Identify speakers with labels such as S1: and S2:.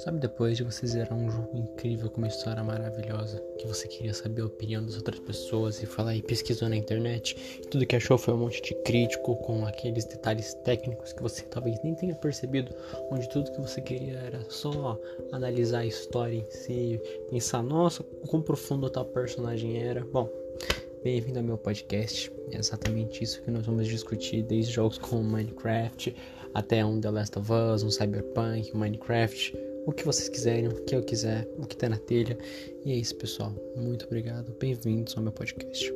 S1: Sabe depois de você zerar um jogo incrível com uma história maravilhosa, que você queria saber a opinião das outras pessoas e falar e pesquisou na internet, e tudo que achou foi um monte de crítico com aqueles detalhes técnicos que você talvez nem tenha percebido, onde tudo que você queria era só analisar a história em si, pensar, nossa, quão profundo tal personagem era. Bom, Bem-vindo ao meu podcast. É exatamente isso que nós vamos discutir, desde jogos como Minecraft até um The Last of Us, um Cyberpunk, um Minecraft, o que vocês quiserem, o que eu quiser, o que tá na telha. E é isso, pessoal. Muito obrigado. Bem-vindos ao meu podcast.